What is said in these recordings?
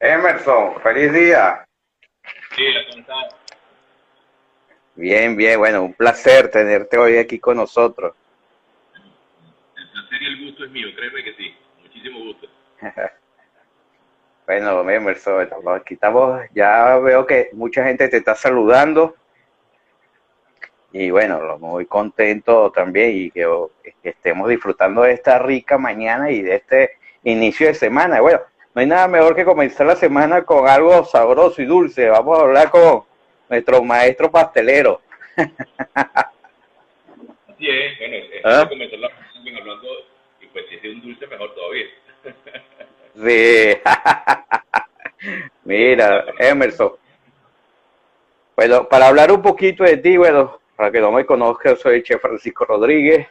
Emerson, feliz día. Sí, ¿cómo estás? Bien, bien, bueno, un placer tenerte hoy aquí con nosotros. El placer y el gusto es mío, créeme que sí, muchísimo gusto. bueno, Emerson, aquí estamos, ya veo que mucha gente te está saludando y bueno, muy contento también y que, que estemos disfrutando de esta rica mañana y de este inicio de semana. Bueno, no hay nada mejor que comenzar la semana con algo sabroso y dulce. Vamos a hablar con nuestro maestro pastelero. Así es, bueno, es ¿Ah? comenzar la semana hablando, y pues si es un dulce, mejor todavía. sí. Mira, Emerson. Bueno, para hablar un poquito de ti, bueno, para que no me conozcan, soy el chef Francisco Rodríguez.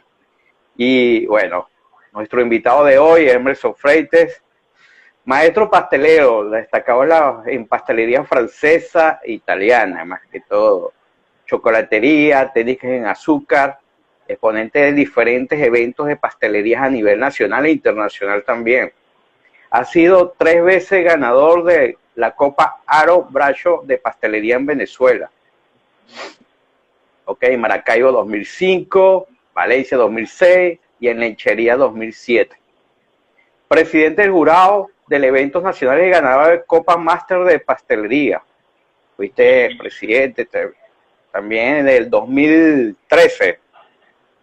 Y bueno, nuestro invitado de hoy Emerson Freites Maestro pastelero, destacado en, pastelería francesa e italiana, más que todo. Chocolatería, técnicas en azúcar, exponente de diferentes eventos de pastelerías a nivel nacional e internacional también. Ha sido tres veces ganador de la Copa Aro Bracho de Pastelería en Venezuela. Ok, Maracaibo 2005, Valencia 2006 y en Lechería 2007. Presidente del jurado del eventos nacionales y ganador de Copa Master de Pastelería. Fuiste presidente también en el 2013.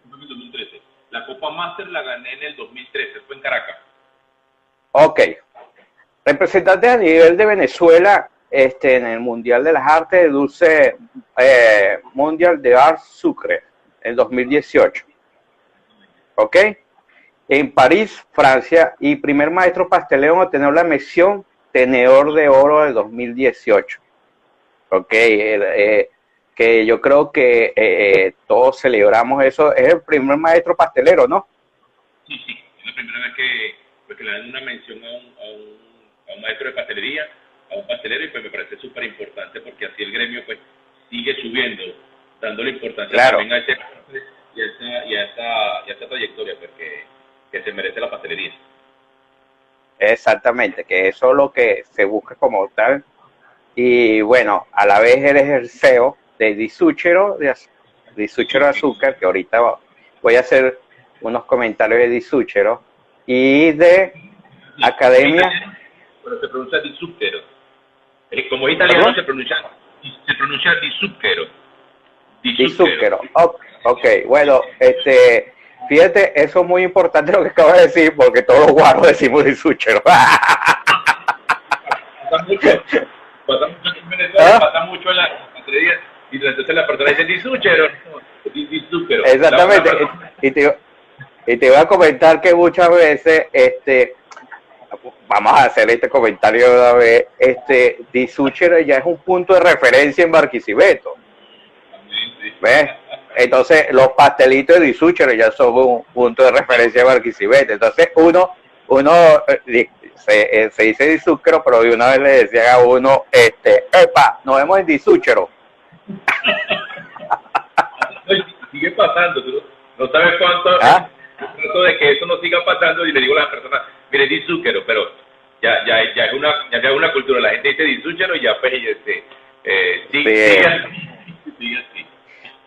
2013. La Copa Master la gané en el 2013, fue en Caracas. Ok. Representante a nivel de Venezuela este, en el Mundial de las Artes de Dulce eh, Mundial de Art Sucre en 2018. ¿Ok? En París, Francia, y primer maestro pastelero en obtener la mención Tenedor de Oro del 2018. Ok, eh, que yo creo que eh, eh, todos celebramos eso. Es el primer maestro pastelero, ¿no? Sí, sí, es la primera vez que, pues, le dan una mención a un, a, un, maestro de pastelería, a un pastelero, y pues me parece súper importante porque así el gremio pues sigue subiendo, dándole importancia claro. también a ese y a esa, y a esa, y a esa trayectoria, porque que se merece la pastelería. Exactamente, que eso es lo que se busca como tal. Y bueno, a la vez eres el CEO de Disúchero, de Disúchero Azúcar, que ahorita voy a hacer unos comentarios de Disúchero, y de Academia. Pero se pronuncia Disúchero. Como italiano se pronuncia, se pronuncia Disúchero. ok, bueno, este Fíjate, eso es muy importante lo que acabas de decir, porque todos los guarros decimos disúchero. pasa mucho, pasa mucho en Venezuela, ¿Ah? pasa mucho en la pastelería, y entonces la persona dice disúchero, disúchero. Exactamente, y te, y te voy a comentar que muchas veces, este, vamos a hacer este comentario de una vez, este, disúchero ya es un punto de referencia en Barquisimeto. ¿Ves? Entonces, los pastelitos de Disúchero ya son un punto de referencia de Barquisimeto. Entonces, uno, uno eh, se, se dice Disúchero, pero de una vez le decían a uno, este, epa, nos vemos en Disúchero. Sigue pasando, no sabes cuánto, ¿Ah? de que eso no siga pasando y le digo a la persona, mire, Disúchero, pero ya, ya, ya, es una, ya es una cultura, la gente dice Disúchero y ya, pues, este, eh, sigue, sigue así.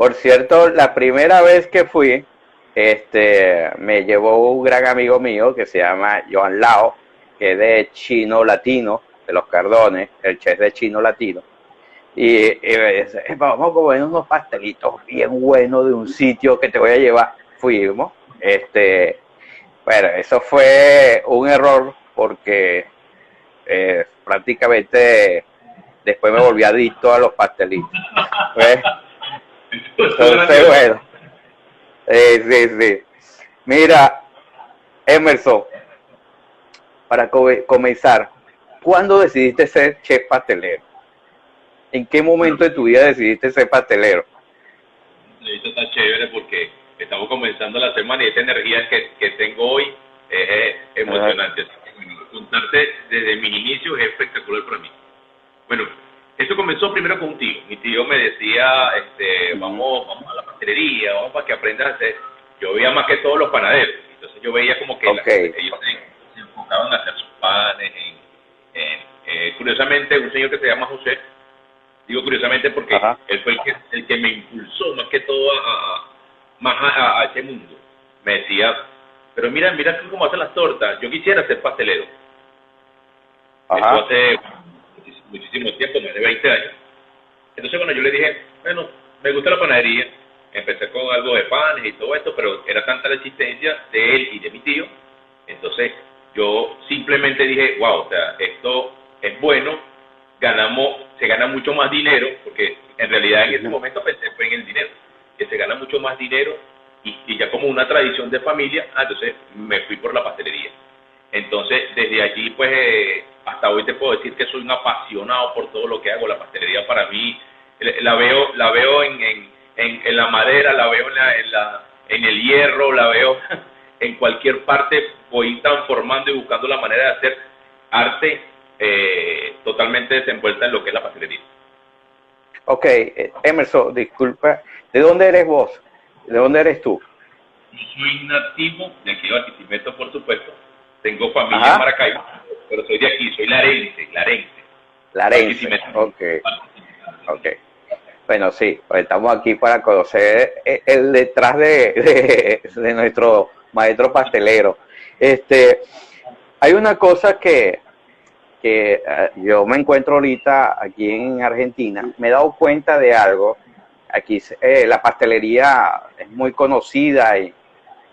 Por cierto, la primera vez que fui, este, me llevó un gran amigo mío que se llama Joan Lao, que es de chino latino, de los Cardones, el chef de chino latino. Y, dice, vamos a comer unos pastelitos bien buenos de un sitio que te voy a llevar. Fuimos. Este, bueno, eso fue un error porque eh, prácticamente después me volví adicto a los pastelitos. Entonces, bueno. Sí, sí, sí. Mira, Emerson, para comenzar, ¿cuándo decidiste ser chef pastelero? ¿En qué momento de tu vida decidiste ser pastelero? Esto está chévere porque estamos comenzando la semana y esta energía que, que tengo hoy es, emocionante. Contarte desde mis inicios es espectacular para mí. Bueno, eso comenzó primero con un tío. Mi tío me decía, este, vamos, vamos a la pastelería, vamos para que aprendas a hacer. Yo veía más que todos los panaderos. Entonces yo veía como que ellos se, enfocaban a hacer sus panes, en, curiosamente, un señor que se llama José, digo curiosamente porque él fue el que, el que me impulsó más que todo a, más a, ese mundo. Me decía, pero mira, mira cómo hacen las tortas, yo quisiera ser pastelero. Eso hace muchísimo tiempo, más de 20 años. Entonces, bueno, yo le dije, bueno, me gusta la panadería, empecé con algo de panes y todo esto, pero era tanta la existencia de él y de mi tío, entonces yo simplemente dije, wow, o sea, esto es bueno, ganamos, se gana mucho más dinero, porque en realidad en ese momento pensé fue en el dinero, que se gana mucho más dinero y, ya como una tradición de familia, ah, entonces me fui por la pastelería. Entonces, desde allí, pues, eh, hasta hoy te puedo decir que soy un apasionado por todo lo que hago. La pastelería para mí, la veo, la veo en, en, en, la madera, la veo en, la, en, la, en el hierro, la veo en cualquier parte, voy transformando y buscando la manera de hacer arte eh, totalmente desenvuelta en lo que es la pastelería. Ok, eh, Emerson, disculpa, ¿de dónde eres vos? ¿De dónde eres tú? Yo soy nativo de aquí de Barquisimeto, por supuesto. Tengo familia en Maracaibo, pero soy de aquí, soy larense, larense. Larense, ok. Ok. Bueno, sí, pues estamos aquí para conocer el detrás de, de nuestro maestro pastelero. Este, hay una cosa que, que eh, yo me encuentro ahorita aquí en Argentina, me he dado cuenta de algo. Aquí eh, la pastelería es muy conocida y,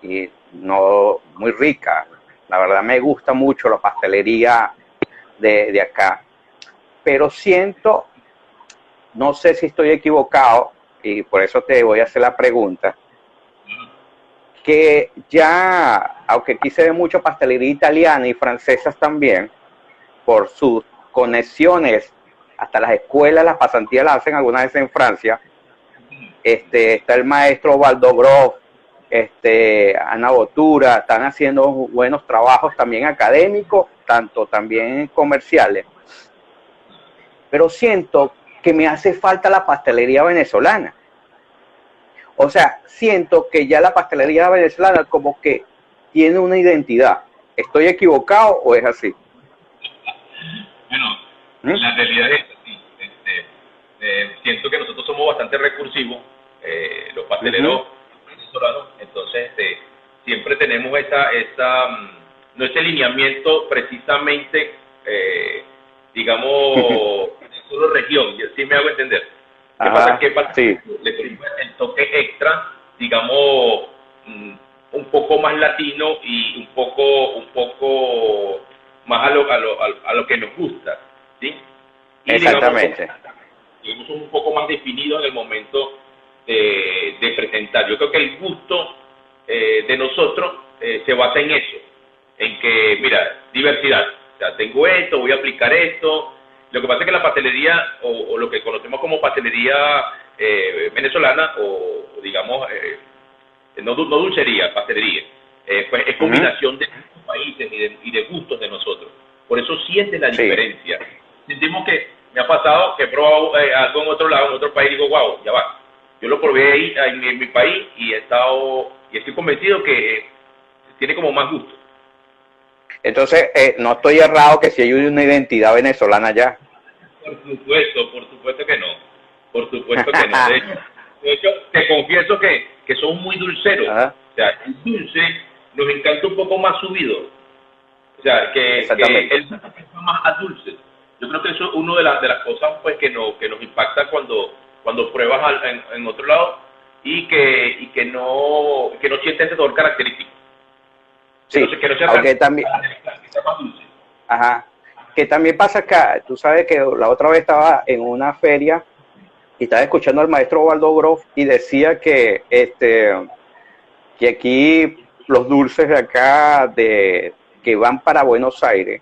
y, no muy rica. La verdad me gusta mucho la pastelería de, de acá. Pero siento, no sé si estoy equivocado, y por eso te voy a hacer la pregunta que ya, aunque aquí se ve mucho pastelería italiana y francesas también, por sus conexiones, hasta las escuelas, las pasantías las hacen algunas veces en Francia, este, está el maestro Valdogrov, este, Ana Botura, están haciendo buenos trabajos también académicos, tanto también comerciales. Pero siento que me hace falta la pastelería venezolana. O sea, siento que ya la pastelería venezolana como que tiene una identidad. ¿Estoy equivocado o es así? Bueno, ¿Mm? la realidad es así. Este, eh, siento que nosotros somos bastante recursivos, eh, los pasteleros entonces este, siempre tenemos esa, esa, mm, no ese lineamiento precisamente, eh, digamos, de solo región, y así me hago entender ¿Qué pasa? ¿Qué pasa? Sí. Le el toque extra, digamos, mm, un poco más latino y un poco, un poco más a lo, a lo, a lo que nos gusta, ¿sí? Exactamente. Digamos, un poco más definido en el momento de, de presentar. Yo creo que el gusto eh, de nosotros eh, se basa en eso, en que, mira, diversidad. O sea, tengo esto, voy a aplicar esto, lo que pasa es que la pastelería, o, lo que conocemos como pastelería eh, venezolana, o, digamos, eh, no, no, dulcería, pastelería, eh, pues es combinación de países y de, gustos de nosotros. Por eso sientes la diferencia. Sentimos que me ha pasado que he probado algo en otro lado, en otro país, y digo, wow, ya va. Yo lo probé ahí en, mi país y he estado, y estoy convencido que tiene como más gusto. Entonces, eh, no estoy errado que si hay una identidad venezolana ya. Por supuesto, por supuesto que no. Por supuesto que no. De hecho, te confieso que, que son muy dulceros. O sea, el dulce nos encanta un poco más subido. O sea, que, que el más a dulce. Yo creo que eso es una de, las de las cosas pues que, no, que nos impacta cuando, cuando pruebas en, en otro lado y que, y que no, que no sientes ese sabor característico. Sí, aunque también... Ajá. Que también pasa acá, tú sabes que la otra vez estaba en una feria y estaba escuchando al maestro Waldo Groff y decía que este que aquí los dulces de acá de que van para Buenos Aires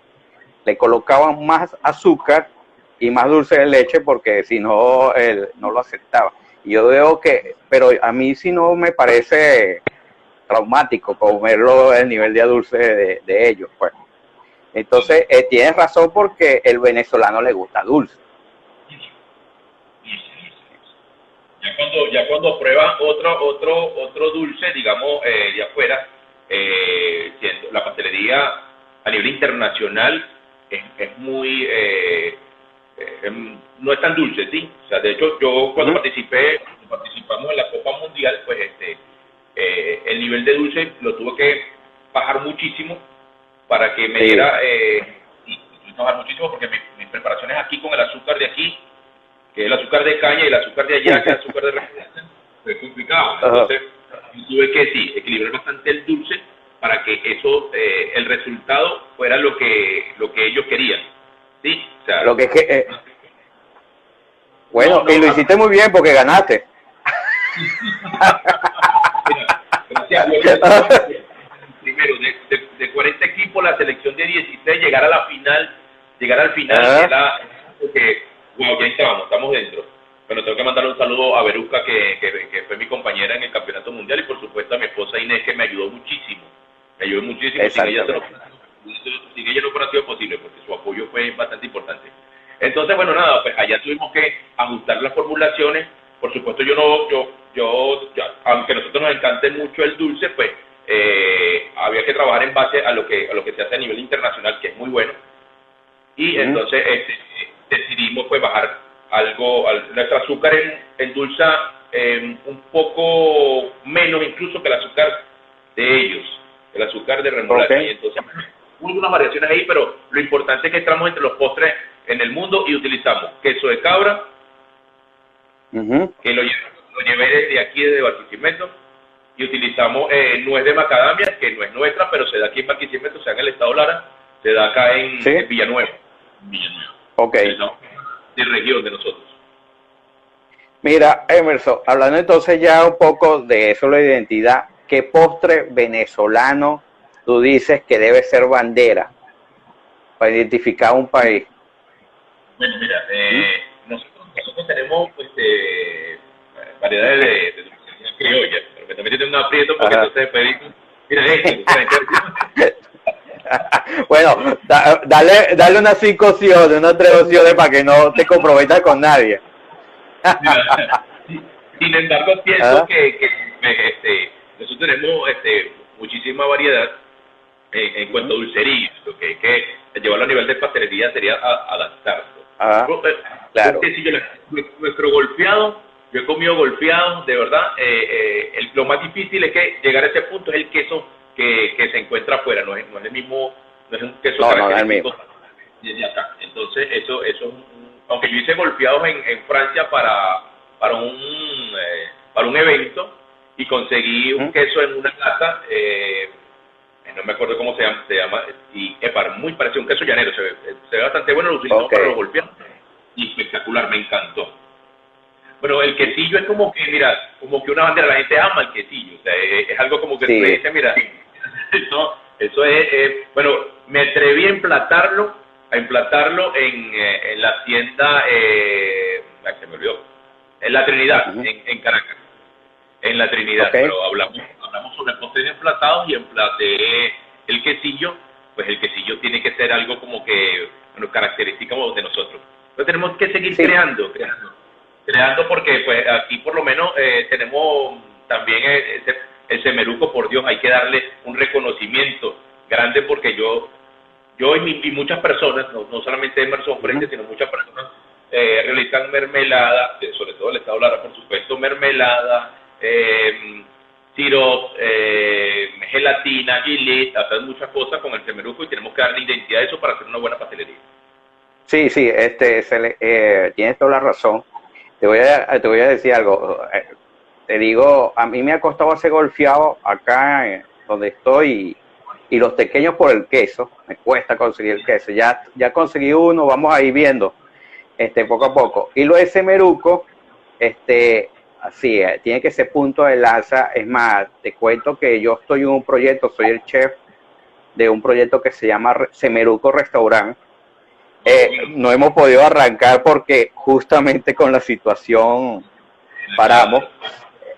le colocaban más azúcar y más dulce de leche porque si no él no lo aceptaba. Y yo veo que, pero a mí si no me parece traumático comerlo el nivel de dulce de, ellos. Pues. Entonces, eh, tienes razón porque el venezolano le gusta dulce. Ya cuando, ya cuando prueban otro, otro, otro dulce, digamos, eh, de afuera, eh, la pastelería a nivel internacional es, es muy, eh, em, no es tan dulce, ¿sí? O sea, de hecho, yo cuando participé, participamos en la Copa Mundial, pues este, el nivel de dulce lo tuve que bajar muchísimo para que me diera, y, bajar muchísimo porque mis preparaciones aquí con el azúcar de aquí, que es el azúcar de caña y el azúcar de allá, que es el azúcar de refresco, fue complicado. Entonces, tuve que sí, equilibrar bastante el dulce para que eso, eh, el resultado fuera lo que, lo que ellos querían. Lo que es que... Eh, bueno, y lo hiciste muy bien porque ganaste. Primero, de, de, 40 equipos, la selección de 16, llegar a la final, llegar al final, era, porque, wow, ya estábamos, estamos dentro bueno, tengo que mandarle un saludo a Beruca, que, que, fue mi compañera en el Campeonato Mundial, y por supuesto a mi esposa Inés, que me ayudó muchísimo. Me ayudó muchísimo. Sin ella, no, sin ella no hubiera sido posible, porque apoyo fue bastante importante. Entonces, bueno, nada, pues allá tuvimos que ajustar las formulaciones. Por supuesto, yo no, yo, yo, aunque a nosotros nos encante mucho el dulce, pues eh, había que trabajar en base a lo que a lo que se hace a nivel internacional, que es muy bueno. Y entonces este, decidimos pues bajar algo, nuestro azúcar endulza eh, un poco menos incluso que el azúcar de ellos, el azúcar de remolacha. Y entonces, hubo unas variaciones ahí, pero lo importante es que estamos entre los postres en el mundo y utilizamos queso de cabra, que lo, llevé desde aquí, desde Barquisimeto, y utilizamos eh, nuez de macadamia, que no es nuestra, pero se da aquí en Barquisimeto, o sea, en el estado Lara, se da acá en, Villanueva. Villanueva. Ok de región de nosotros. Mira, Emerson, hablando entonces ya un poco de eso, la identidad, ¿qué postre venezolano tú dices que debe ser bandera para identificar un país? Bueno, mira, eh, nosotros, nosotros, tenemos pues, eh, variedades de, de, criollas, pero que también tiene un aprieto porque entonces pedimos, mira, eh, bueno, dale, dale unas cinco opciones, unas tres opciones para que no te comprometas con nadie. Sin embargo, pienso ah. que, este, nosotros tenemos este, muchísima variedad en, cuanto a dulcería. Lo que hay que llevarlo a nivel de pastelería sería adaptarlo. Ah, claro. nuestro golpeado, yo he comido golpeado, de verdad, eh, eh, lo más difícil es que llegar a ese punto es el queso que, que se encuentra afuera, no es, no es el mismo, no es un queso no, característico no acá. Entonces, eso, eso aunque yo hice golpeados en, en Francia para, para un eh, para un evento y conseguí un queso en una lata, eh, no me acuerdo cómo se llama, se llama y es para muy parecido a un queso llanero, se ve, se ve bastante bueno, lo utilizamos para los golpeados y espectacular, me encantó. Bueno, el quesillo es como que, mira, como que una bandera, la gente ama el quesillo, o sea, es, algo como que se dice, mira, eso, eso es, bueno, me atreví a emplatarlo, a emplatarlo en, eh, en la hacienda, eh, se me olvidó, en la Trinidad, en, Caracas, en la Trinidad, pero hablamos, hablamos sobre postres emplatados y emplaté el quesillo, pues el quesillo tiene que ser algo como que, bueno, característica de nosotros. Entonces tenemos que seguir creando, creando, creando porque pues aquí por lo menos eh, tenemos también ese el semeruco, por Dios, hay que darle un reconocimiento grande porque yo, yo y, muchas personas, no, solamente Emerson Frente, sino muchas personas eh, realizan mermelada, eh, sobre todo el Estado Lara, por supuesto, mermelada, eh, eh, gelatina, gilet, hacen muchas cosas con el semeruco y tenemos que darle identidad a eso para hacer una buena pastelería. Sí, sí, este, se eh, tienes toda la razón. Te voy a, te voy a decir algo te digo, a mí me ha costado hacer golfeado acá eh, donde estoy y, los pequeños por el queso, me cuesta conseguir el queso. Ya, ya conseguí uno, vamos a ir viendo este, poco a poco. Y lo de semeruco, este, así, eh, tiene que ser punto de lanza. Es más, te cuento que yo estoy en un proyecto, soy el chef de un proyecto que se llama Semeruco Restaurant. Eh, no hemos podido arrancar porque justamente con la situación paramos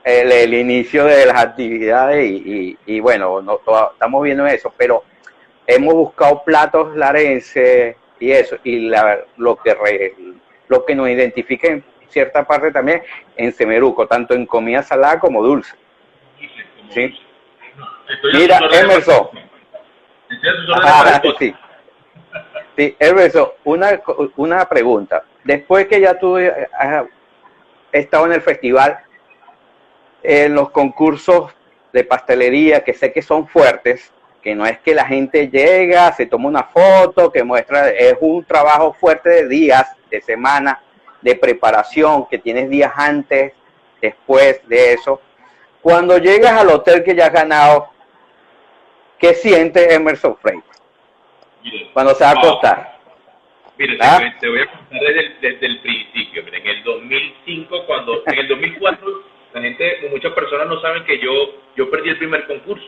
el, inicio de las actividades y, bueno, no, estamos viendo eso, pero hemos buscado platos larenses y eso, y lo, que lo que nos identifica en cierta parte también en Semeruco, tanto en comida salada como dulce. ¿Sí? Mira, Emerson. Sí, Emerson, una, una pregunta. Después que ya tú has estado en el festival, en los concursos de pastelería, que sé que son fuertes, que no es que la gente llega, se toma una foto, que muestra, es un trabajo fuerte de días, de semana, de preparación, que tienes días antes, después de eso. Cuando llegas al hotel que ya has ganado, ¿qué siente Emerson Frey? Cuando se va a acostar. Mira, ¿Ah? te, voy a contar desde el, principio. en el 2005, cuando, en el 2004, la gente, muchas personas no saben que yo, yo perdí el primer concurso.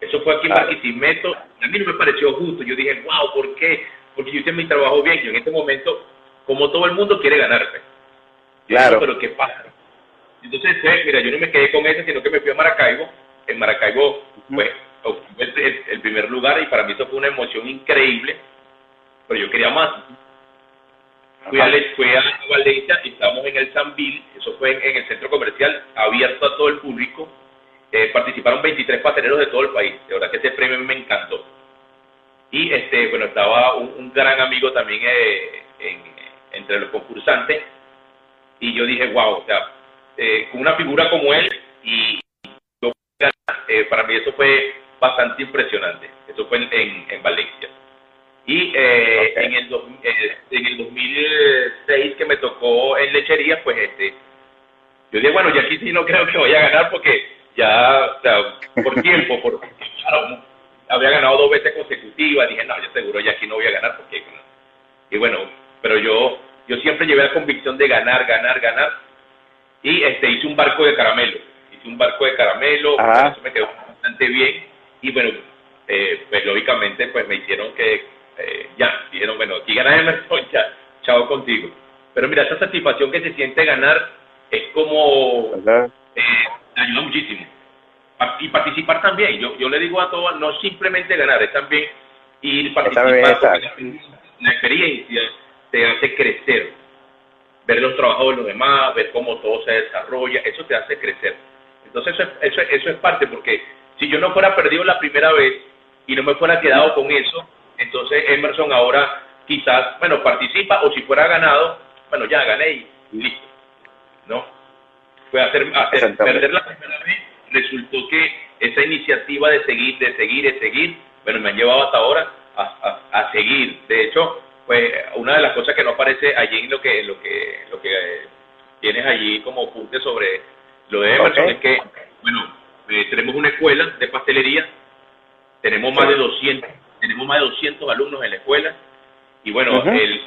Eso fue aquí en Barquisimeto. A mí no me pareció justo. Yo dije, wow, ¿por qué? Porque yo hice mi trabajo bien. Yo en este momento, como todo el mundo, quiere ganarme. claro. pero ¿qué pasa? Entonces, mira, yo no me quedé con eso, sino que me fui a Maracaibo. En Maracaibo, pues, obtuve el, primer lugar y para mí eso fue una emoción increíble. Pero yo quería más. Fui a, fui a Valencia y estábamos en el Sanville, eso fue en el centro comercial, abierto a todo el público eh, participaron 23 pasteleros de todo el país. De verdad que ese premio me encantó. Y este, bueno, estaba un, gran amigo también eh, entre los concursantes. Y yo dije, wow, o sea, eh, con una figura como él y para mí eso fue bastante impresionante. Eso fue en, en, Valencia. Y en, el en el 2006 que me tocó en lechería, pues este, yo dije, bueno, y aquí sí no creo que vaya a ganar porque ya, o sea, por tiempo, por, claro, había ganado dos veces consecutivas, dije, no, yo seguro ya aquí no voy a ganar, porque, y bueno, pero yo, yo siempre llevé la convicción de ganar, ganar, ganar, y este, hice un barco de caramelo, hice un barco de caramelo, eso me quedó bastante bien, y bueno, eh, pues lógicamente, pues me hicieron que, eh, ya, dijeron, bueno, aquí ganas Emerson, ya, chao contigo. Pero mira, esa satisfacción que se siente ganar es como, ayuda muchísimo. Y participar también. Yo, yo le digo a todos, no simplemente ganar, es también ir participar. La experiencia te hace crecer. Ver los trabajos de los demás, ver cómo todo se desarrolla, eso te hace crecer. Entonces eso, eso, eso es parte, porque si yo no fuera perdido la primera vez y no me fuera quedado con eso, entonces Emerson ahora quizás, bueno, participa o si fuera ganado, bueno, ya gané y listo. ¿No? fue hacer, hacer perder la primera vez, resultó que esa iniciativa de seguir, de seguir, de seguir, bueno, me han llevado hasta ahora a, a, seguir. De hecho, pues una de las cosas que no aparece allí en lo que, lo que, lo que tienes allí como apunte sobre lo de Emerson es que, bueno, eh, tenemos una escuela de pastelería, tenemos más de 200, tenemos más de 200 alumnos en la escuela. Y bueno, el,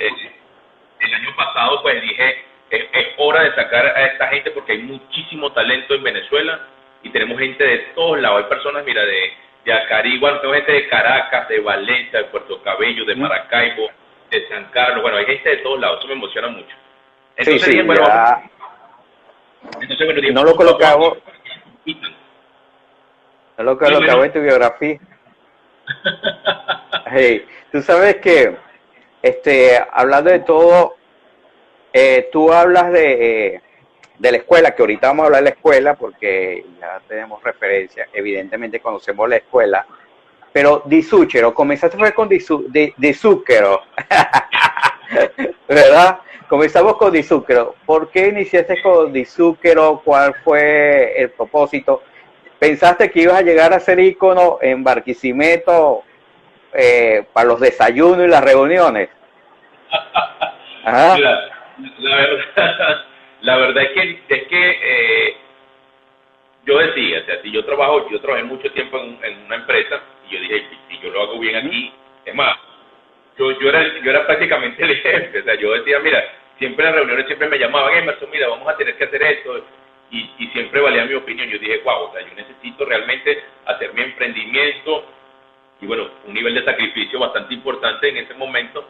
el año pasado pues dije es, hora de sacar a esta gente porque hay muchísimo talento en Venezuela y tenemos gente de todos lados. Hay personas, mira, de, de Acarigua, tengo gente de Caracas, de Valencia, de Puerto Cabello, de Maracaibo, de San Carlos. Bueno, hay gente de todos lados, eso me emociona mucho. Entonces, sí, sí, bueno, entonces, bueno, no lo colocamos. No lo colocamos en tu biografía. hey, tú sabes que, este, hablando de todo, eh, tú hablas de, de la escuela, que ahorita vamos a hablar de la escuela porque ya tenemos referencia, evidentemente conocemos la escuela, pero Disúchero, comenzaste fue con Disúquero, ¿verdad? Comenzamos con Disúquero. ¿Por qué iniciaste con Disúquero? ¿Cuál fue el propósito? ¿Pensaste que ibas a llegar a ser ícono en Barquisimeto eh, para los desayunos y las reuniones? Ajá la verdad, la verdad es que, es que eh, yo decía, o sea, si yo trabajo, yo trabajé mucho tiempo en, una empresa y yo dije, si yo lo hago bien aquí, es más, yo, yo, era, yo era prácticamente el jefe, o sea, yo decía, mira, siempre en las reuniones siempre me llamaban, Emerson, mira, vamos a tener que hacer esto, y, y siempre valía mi opinión, yo dije, wow, o sea, yo necesito realmente hacer mi emprendimiento, y bueno, un nivel de sacrificio bastante importante en ese momento,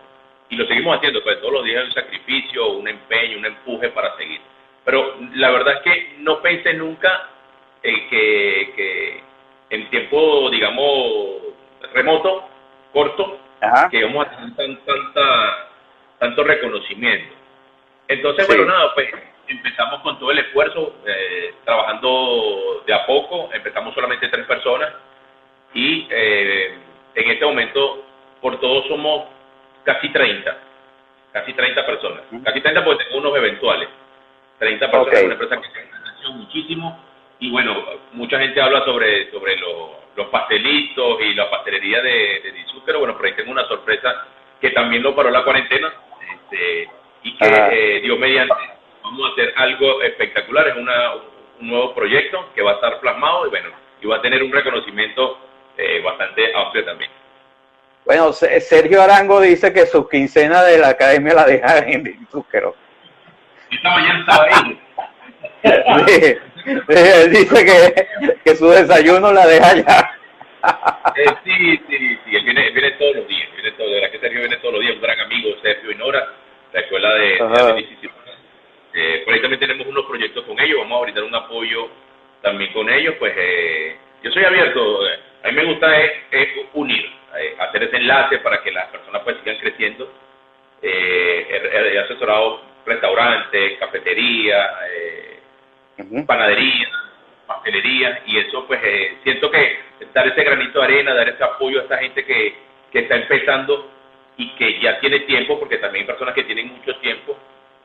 y lo seguimos haciendo, pues todos los días un sacrificio, un empeño, un empuje para seguir. Pero la verdad es que no pensé nunca eh, que, que, en tiempo, digamos, remoto, corto, que íbamos a tener tan, tanta, tanto reconocimiento. Entonces, bueno, nada, pues empezamos con todo el esfuerzo, eh, trabajando de a poco, empezamos solamente tres personas y eh, en este momento por todos somos casi 30, casi 30 personas, casi 30 porque tengo unos eventuales, 30 personas, una empresa que se muchísimo y bueno, mucha gente habla sobre, sobre los pastelitos y la pastelería de, de pero bueno, por ahí tengo una sorpresa que también lo paró la cuarentena este, y que eh, Dios mediante vamos a hacer algo espectacular, es una, un nuevo proyecto que va a estar plasmado y bueno, y va a tener un reconocimiento eh, bastante amplio también. Bueno, Sergio Arango dice que su quincena de la academia la deja en Zúquero. Esta mañana estaba ahí. dice que, que, su desayuno la deja allá. Eh, sí, sí, sí, él viene, viene todos los días, viene todo, de verdad que Sergio viene todos los días, un gran amigo, Sergio y Nora, la escuela de, de eh, por ahí también tenemos unos proyectos con ellos, vamos a brindar un apoyo también con ellos, pues eh, yo soy abierto, eh, a mí me gusta es, unir, eh, hacer ese enlace para que las personas pues sigan creciendo. Eh, he, asesorado restaurantes, cafeterías, panaderías, pastelerías y eso pues siento que dar ese granito de arena, dar ese apoyo a esta gente que, que está empezando y que ya tiene tiempo, porque también hay personas que tienen mucho tiempo,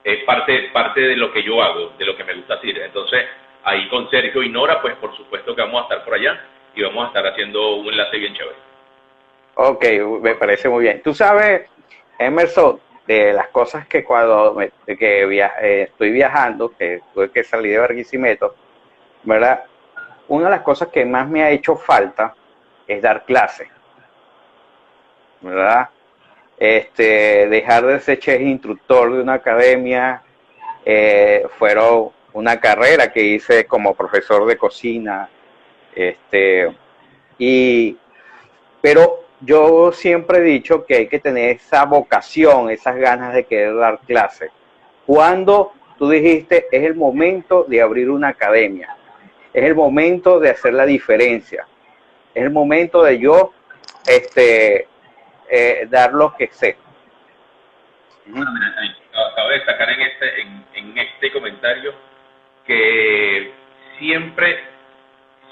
es parte, parte de lo que yo hago, de lo que me gusta hacer. Entonces, ahí con Sergio y Nora, pues por supuesto que vamos a estar por allá y vamos a estar haciendo un enlace bien chévere. Ok, me parece muy bien. Tú sabes, Emerson, de las cosas que cuando que eh, estoy viajando, que tuve que salir de Barquisimeto, ¿verdad? Una de las cosas que más me ha hecho falta es dar clases, ¿verdad? Este, dejar de ser chef instructor de una academia, eh, fueron una carrera que hice como profesor de cocina, este, y, pero yo siempre he dicho que hay que tener esa vocación, esas ganas de querer dar clases. Cuando tú dijiste, es el momento de abrir una academia, es el momento de hacer la diferencia, es el momento de yo este, eh, dar lo que sé. acabo de destacar en este, en este comentario que siempre,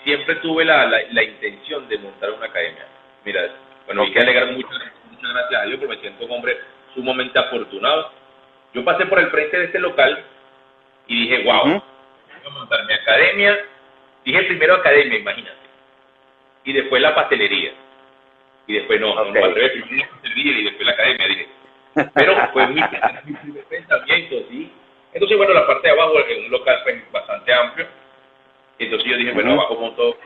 siempre tuve la, la, intención de montar una academia. Mira, bueno, hay que alegar muchas, muchas gracias a Dios porque me siento un hombre sumamente afortunado. Yo pasé por el frente de este local y dije, wow, voy a montar mi academia. Dije primero academia, imagínate. Y después la pastelería. Y después no, no, al revés, primero la pastelería y después la academia, dije. Pero fue mi, mi pensamiento, ¿sí? Entonces, bueno, la parte de abajo es un local pues, bastante amplio. Entonces yo dije, bueno, abajo monto,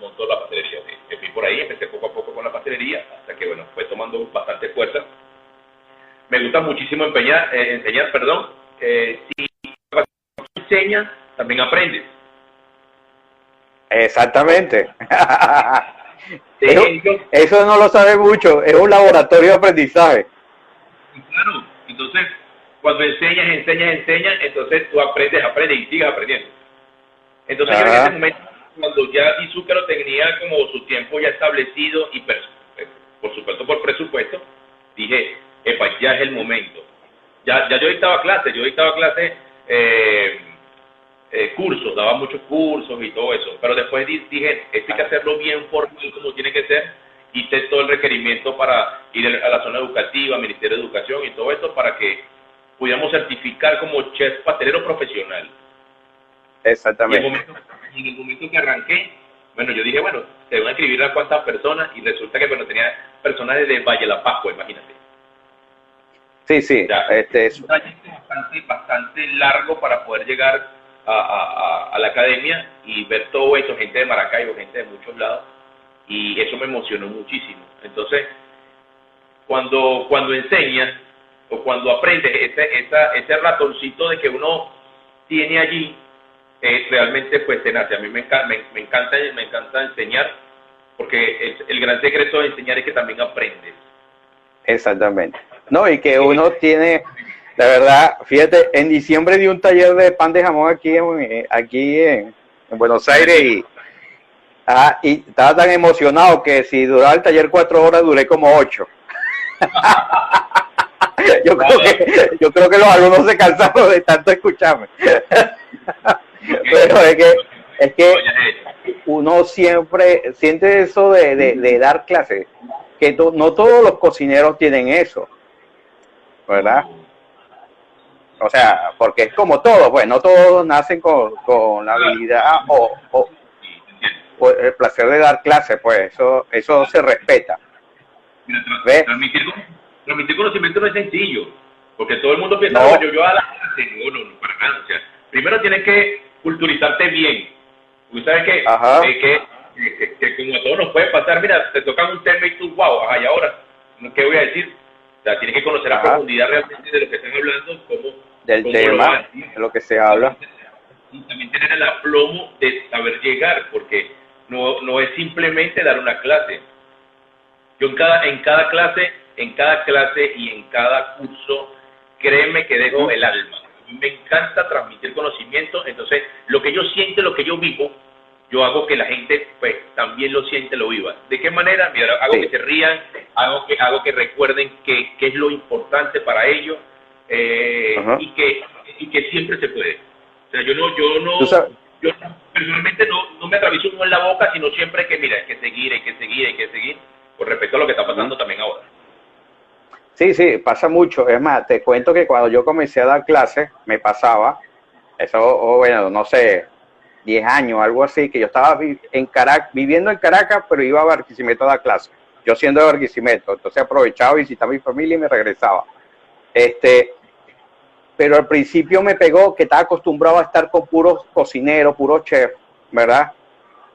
monto, la pastelería. Me fui por ahí, empecé poco a poco con la pastelería, hasta que, bueno, fue tomando bastante fuerza. Me gusta muchísimo empeñar, eh, enseñar, perdón. Eh, si enseñas, también aprendes. Exactamente. eso, no lo sabe mucho, es un laboratorio de aprendizaje. Claro, entonces cuando enseñas, enseñas, enseñas, entonces tú aprendes, aprendes y sigues aprendiendo. Entonces en ese momento, cuando ya Izúcaro tenía como su tiempo ya establecido y eh, por supuesto por presupuesto, dije, epa, ya es el momento. Ya, ya yo dictaba clases, yo dictaba clases, eh, eh, cursos, daba muchos cursos y todo eso, pero después dije, esto hay que hacerlo bien formal como tiene que ser, hice todo el requerimiento para ir a la zona educativa, Ministerio de Educación y todo esto para que pudiéramos certificar como chef pastelero profesional. Exactamente. Y en el momento, que arranqué, bueno, yo dije, bueno, te voy a escribir a cuántas personas y resulta que, bueno, tenía personas de Valle La Pascua, imagínate. Sí, sí. este es un bastante, bastante largo para poder llegar a, a, la academia y ver todo eso, gente de Maracaibo, gente de muchos lados, y eso me emocionó muchísimo. Entonces, cuando, cuando enseñas, o cuando aprendes ese, esa, ese ratoncito de que uno tiene allí, eh, realmente pues nace. A mí me, me, encanta, me encanta enseñar, porque el, gran secreto de enseñar es que también aprendes. Exactamente. No, y que uno tiene, la verdad, fíjate, en diciembre di un taller de pan de jamón aquí en, aquí en, Buenos Aires y, ah, y estaba tan emocionado que si duraba el taller cuatro horas, duré como ocho. yo, creo que, yo creo que los alumnos se cansaron de tanto escucharme. Pero es que, es que uno siempre siente eso de, de, dar clases, que no todos los cocineros tienen eso, ¿verdad? O sea, porque es como todo, pues no todos nacen con, con la habilidad o, o, el placer de dar clase, pues eso eso se respeta. transmitir, transmitir, conocimiento no es sencillo, porque todo el mundo piensa, yo, yo a la clase, no, no, no, para nada. O sea, primero tienes que culturizarte bien. Tú sabes que, que, que, que, como a todos nos puede pasar, mira, te tocan un tema y tú, wow, ajá, y ahora, ¿qué voy a decir? O sea, tienes que conocer a profundidad realmente de lo que están hablando, cómo del tema, de lo que se habla. Y también tener el aplomo de saber llegar, porque no, no es simplemente dar una clase. Yo en cada, en cada clase, en cada clase y en cada curso, créeme que dejo el alma. Me encanta transmitir conocimiento, entonces lo que yo siento, lo que yo vivo, yo hago que la gente pues también lo siente, lo viva. ¿De qué manera? Mira, hago que se rían, hago que, hago que recuerden qué es lo importante para ellos eh, y, que, y que siempre se puede. O sea, yo no, yo no, yo personalmente no, no me atravieso uno en la boca, sino siempre que, mira, hay que seguir, hay que seguir, hay que seguir, con respecto a lo que está pasando también ahora. Sí, sí, pasa mucho. Es más, te cuento que cuando yo comencé a dar clases, me pasaba, eso, bueno, no sé, 10 años, algo así, que yo estaba en Caracas, viviendo en Caracas, pero iba a Barquisimeto a dar clases. Yo siendo de Barquisimeto, entonces aprovechaba, visitaba a mi familia y me regresaba. Este, pero al principio me pegó que estaba acostumbrado a estar con puros cocineros, puros chefs, ¿verdad?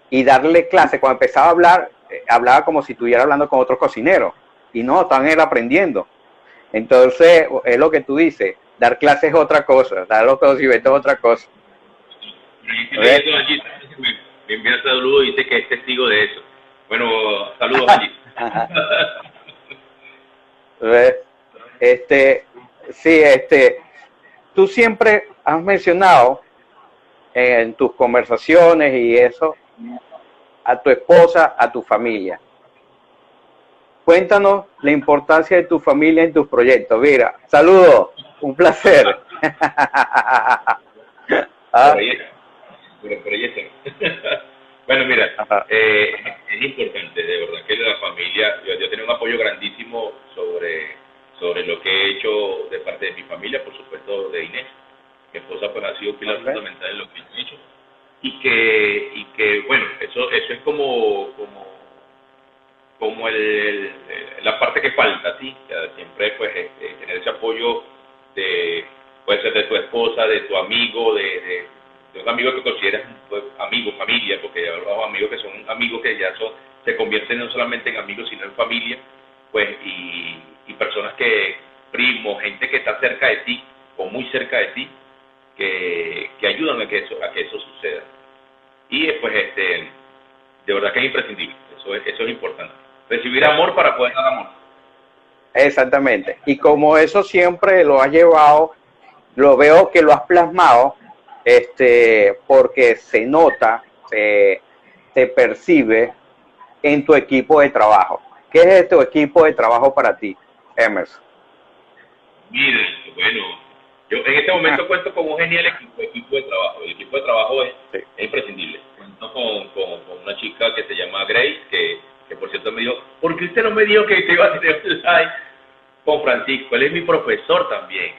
Y darle clase. Cuando empezaba a hablar, eh, hablaba como si estuviera hablando con otros cocineros. Y no, están él aprendiendo. Entonces, es lo que tú dices, dar clases es otra cosa, dar los conocimientos es otra cosa. Me, envía saludos y dice que es testigo de eso. Bueno, saludos allí. este, sí, este, tú siempre has mencionado en tus conversaciones y eso a tu esposa, a tu familia. Cuéntanos la importancia de tu familia en tus proyectos. Mira, saludos, un placer. ¿Ah? bueno, mira, eh, es importante, de verdad, que la familia, yo, yo tengo un apoyo grandísimo sobre sobre lo que he hecho de parte de mi familia, por supuesto de Inés. Mi esposa pues ha sido pilar fundamental en lo que he hecho. Y que, y que bueno, eso, eso es como, como, como el, la parte que falta, ¿sí? siempre pues tener ese apoyo de, puede ser de tu esposa, de tu amigo, de, de, un amigo que consideras pues, amigo, familia, porque hablamos amigos que son amigos que ya son, se convierten no solamente en amigos, sino en familia, pues, y, y personas que, primos, gente que está cerca de ti o muy cerca de ti, que, que ayudan a que eso, a que eso suceda. Y pues este, de verdad que es imprescindible, eso es, eso es importante. Recibir amor para poder dar amor. Exactamente. Y como eso siempre lo has llevado, lo veo que lo has plasmado, este, porque se nota, se, se percibe en tu equipo de trabajo. ¿Qué es tu equipo de trabajo para ti? Emerson? Miren, bueno, yo en este momento ah. cuento con un genial equipo, equipo de trabajo. El equipo de trabajo es, imprescindible. Cuento con, con, una chica que se llama Grace, que, que por cierto me dijo, ¿por qué usted no me dijo que te iba a tener live con Francisco? Él es mi profesor también.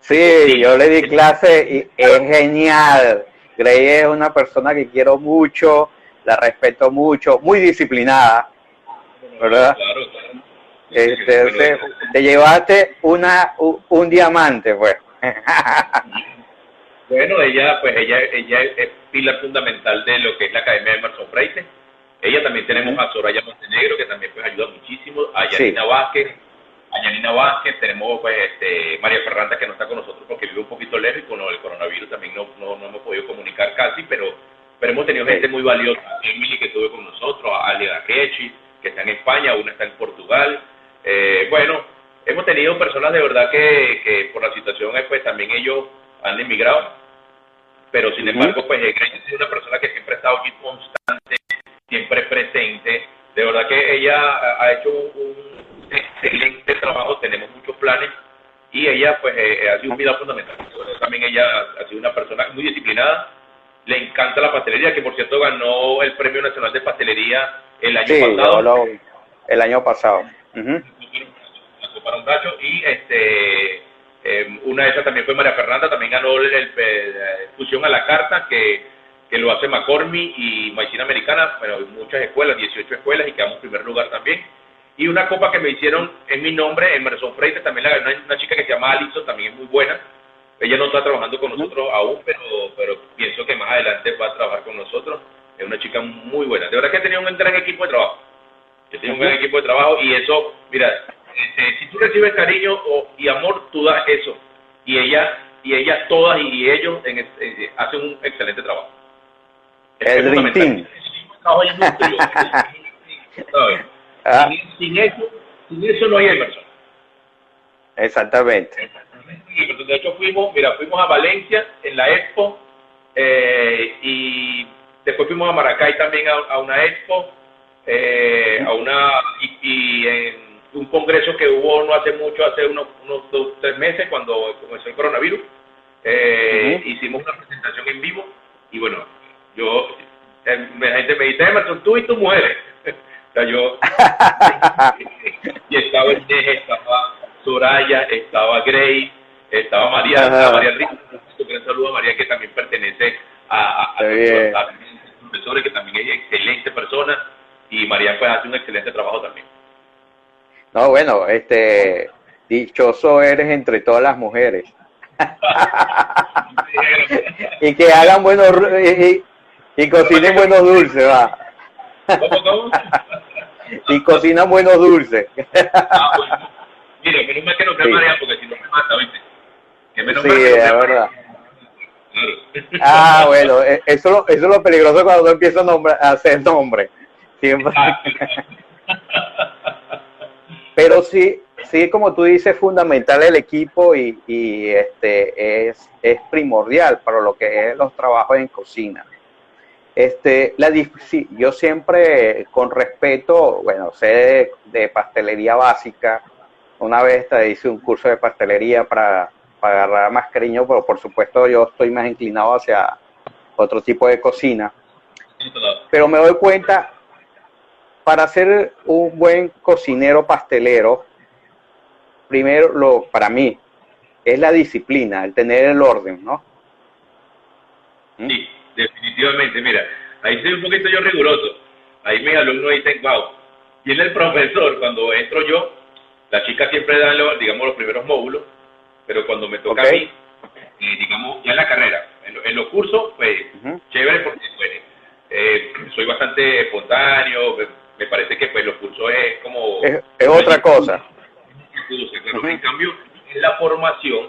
Sí, yo le di clase y es genial. Grace es una persona que quiero mucho, la respeto mucho, muy disciplinada, ¿verdad? Claro, claro. Este, te llevaste una un, diamante, pues. bueno, ella, pues ella, ella es pilar fundamental de lo que es la Academia de Emerson Freite. Ella también tenemos a Soraya Montenegro, que también pues ayuda muchísimo, a Yanina Vázquez, a Yanina Vázquez, tenemos pues este, María Ferranda que no está con nosotros porque vive un poquito lejos y con el coronavirus también no, no, hemos podido comunicar casi, pero, pero hemos tenido gente muy valiosa, Emily que estuvo con nosotros, a Alia Kechi, que está en España, una está en Portugal, eh, bueno, hemos tenido personas de verdad que, que por la situación pues también ellos han emigrado, pero sin embargo pues Grace es una persona que siempre ha estado aquí constante, siempre presente, de verdad que ella ha hecho un excelente trabajo, tenemos muchos planes y ella pues eh, ha sido un vida fundamental. También ella ha sido una persona muy disciplinada, le encanta la pastelería, que por cierto ganó el Premio Nacional de Pastelería el año pasado. El año pasado. La Copa Bracho y este em, una de esas también fue María Fernanda, también ganó el, fusión a la carta que, que lo hace McCormick y Medicina Americana, pero muchas escuelas, 18 escuelas y quedamos en primer lugar también. Y una copa que me hicieron en mi nombre, Emerson Freites, también la ganó una, chica que se llama Alison, también es muy buena. Ella no está trabajando con nosotros aún, pero, pero pienso que más adelante va a trabajar con nosotros. Es una chica muy buena. De verdad que tenía un gran equipo de trabajo. Yo tenía un gran equipo de trabajo y eso, mira, este, si tú recibes cariño y amor, tú das eso. Y ella, y ellas todas y ellos hacen un excelente trabajo. Es el Team. Ah. Sin, eso, sin eso no hay inversión. Exactamente. De hecho fuimos, mira, fuimos a Valencia en la Expo eh, y después fuimos a Maracay también a, una Expo, eh, a una y, en un congreso que hubo no hace mucho, hace unos, unos dos, tres meses cuando comenzó el coronavirus. Eh, hicimos una presentación en vivo y bueno, yo, la gente me dice, Emerson, tú y tus mujeres yo y estaba el estaba Soraya, estaba Grace, estaba María, estaba María Rico, un gran saludo a María que también pertenece a, a, a profesores, que también es excelente persona y María pues hace un excelente trabajo también. No, bueno, este dichoso eres entre todas las mujeres. y que hagan buenos y, y cocinen buenos dulces, va. ¿Cómo, cómo? y cocinan buenos dulces. ah, bueno. Mire, menos mal que no me sí. porque si no me mata, ¿viste? Que menos sí, es verdad. Ah, bueno, e, eso, eso es lo peligroso cuando uno empieza a, nombrar, a hacer nombre. Siempre. Pero sí, sí, como tú dices, es fundamental el equipo y, y este es, es primordial para lo que es los trabajos en cocina. Este, la, sí, yo siempre, con respeto, bueno, sé de, pastelería básica. Una vez te hice un curso de pastelería para, para agarrar más cariño, pero por supuesto yo estoy más inclinado hacia otro tipo de cocina. Pero me doy cuenta, para ser un buen cocinero pastelero, primero, lo, para mí, es la disciplina, el tener el orden, ¿no? Sí definitivamente. Mira, ahí soy un poquito yo riguroso. Ahí mis alumnos dicen, wow, ¿quién es el profesor? Cuando entro yo, la chica siempre da, digamos, los primeros módulos, pero cuando me toca a mí, eh, digamos, ya en la carrera, en, los cursos, pues, chévere porque, bueno, eh, soy bastante espontáneo, me, parece que, pues, los cursos es como... Es, otra cosa. En cambio, en la formación,